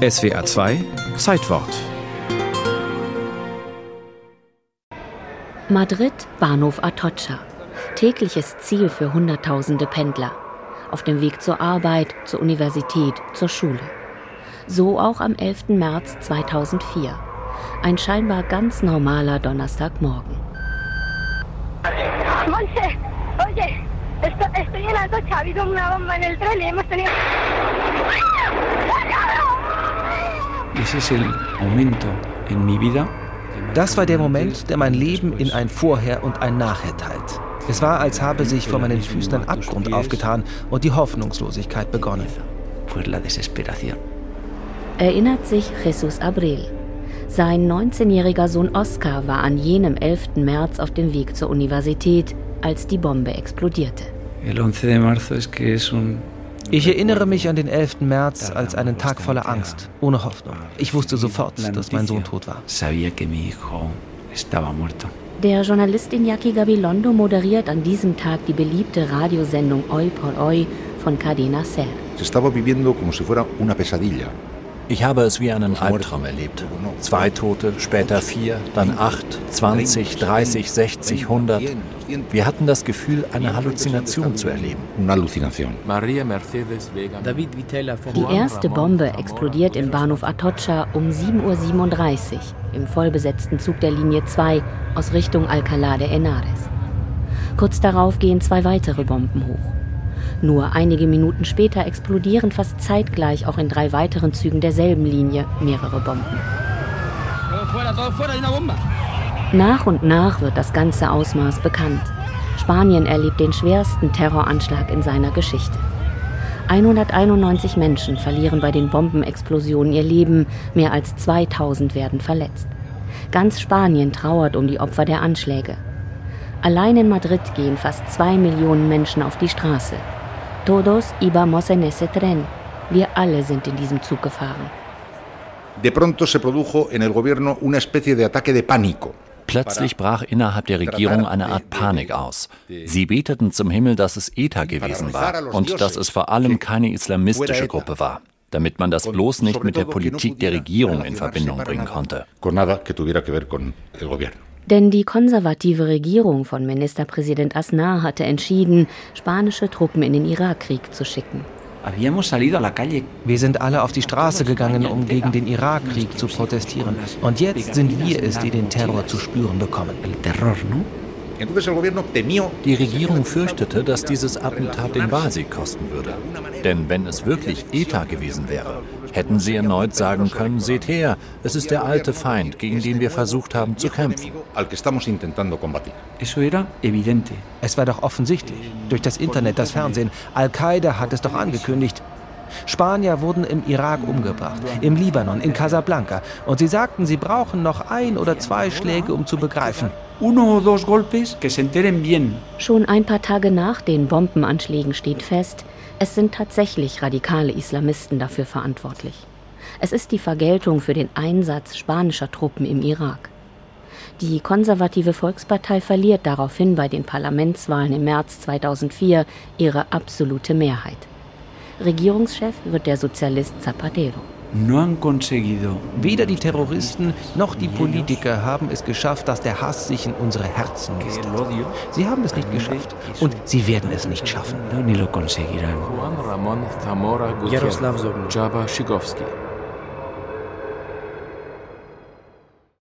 SWR 2 Zeitwort. Madrid, Bahnhof Atocha. Tägliches Ziel für Hunderttausende Pendler. Auf dem Weg zur Arbeit, zur Universität, zur Schule. So auch am 11. März 2004. Ein scheinbar ganz normaler Donnerstagmorgen. Monse, oye, estoy, estoy en Atocha, ha habido una bomba en el tren y hemos tenido... Das war der Moment, der mein Leben in ein Vorher und ein Nachher teilt. Es war, als habe sich vor meinen Füßen ein Abgrund aufgetan und die Hoffnungslosigkeit begonnen. Erinnert sich Jesus Abril. Sein 19-jähriger Sohn Oscar war an jenem 11. März auf dem Weg zur Universität, als die Bombe explodierte. El 11 de marzo es que es un Ich erinnere mich an den 11. März als einen Tag voller Angst, ohne Hoffnung. Ich wusste sofort, dass mein Sohn tot war. Der Journalist Iñaki Gabilondo moderiert an diesem Tag die beliebte Radiosendung Hoy por Hoy von Cadena Ser. Se estaba viviendo como si fuera una pesadilla. Ich habe es wie einen Albtraum erlebt. Zwei Tote, später vier, dann acht, 20, 30, 60, 100. Wir hatten das Gefühl, eine Halluzination zu erleben. Die erste Bombe explodiert im Bahnhof Atocha um 7.37 Uhr im vollbesetzten Zug der Linie 2 aus Richtung Alcalá de Henares. Kurz darauf gehen zwei weitere Bomben hoch. Nur einige Minuten später explodieren fast zeitgleich auch in drei weiteren Zügen derselben Linie mehrere Bomben. Nach und nach wird das ganze Ausmaß bekannt. Spanien erlebt den schwersten Terroranschlag in seiner Geschichte. 191 Menschen verlieren bei den Bombenexplosionen ihr Leben, mehr als 2000 werden verletzt. Ganz Spanien trauert um die Opfer der Anschläge. Allein in Madrid gehen fast zwei Millionen Menschen auf die Straße. Todos íbamos en ese tren. Wir alle sind in diesem Zug gefahren. De pronto se produjo en el gobierno una especie de ataque de pánico. Plötzlich brach innerhalb der Regierung eine Art Panik aus. Sie beteten zum Himmel, dass es ETA gewesen war und dass es vor allem keine islamistische Gruppe war, damit man das bloß nicht mit der Politik der Regierung in Verbindung bringen konnte. Denn die konservative Regierung von Ministerpräsident Aznar hatte entschieden, spanische Truppen in den Irakkrieg zu schicken. Wir sind alle auf die Straße gegangen, um gegen den Irakkrieg zu protestieren. Und jetzt sind wir es, die den Terror zu spüren bekommen. Die Regierung fürchtete, dass dieses Attentat den Wahlsieg kosten würde. Denn wenn es wirklich ETA gewesen wäre, hätten sie erneut sagen können, seht her, es ist der alte Feind, gegen den wir versucht haben zu kämpfen. Es war doch offensichtlich. Durch das Internet, das Fernsehen. Al-Qaida hat es doch angekündigt. Spanier wurden im Irak umgebracht, im Libanon, in Casablanca. Und sie sagten, sie brauchen noch ein oder zwei Schläge, um zu begreifen. Schon ein paar Tage nach den Bombenanschlägen steht fest, es sind tatsächlich radikale Islamisten dafür verantwortlich. Es ist die Vergeltung für den Einsatz spanischer Truppen im Irak. Die konservative Volkspartei verliert daraufhin bei den Parlamentswahlen im März 2004 ihre absolute Mehrheit. Regierungschef wird der Sozialist Zapatero. No han conseguido Weder die Terroristen noch die Politiker haben es geschafft, dass der Hass sich in unsere Herzen nistet. Sie haben es nicht geschafft und sie werden es nicht schaffen. no, ni lo conseguirán. Juan Ramón Zamora Gutiérrez, Jabba Shigowski.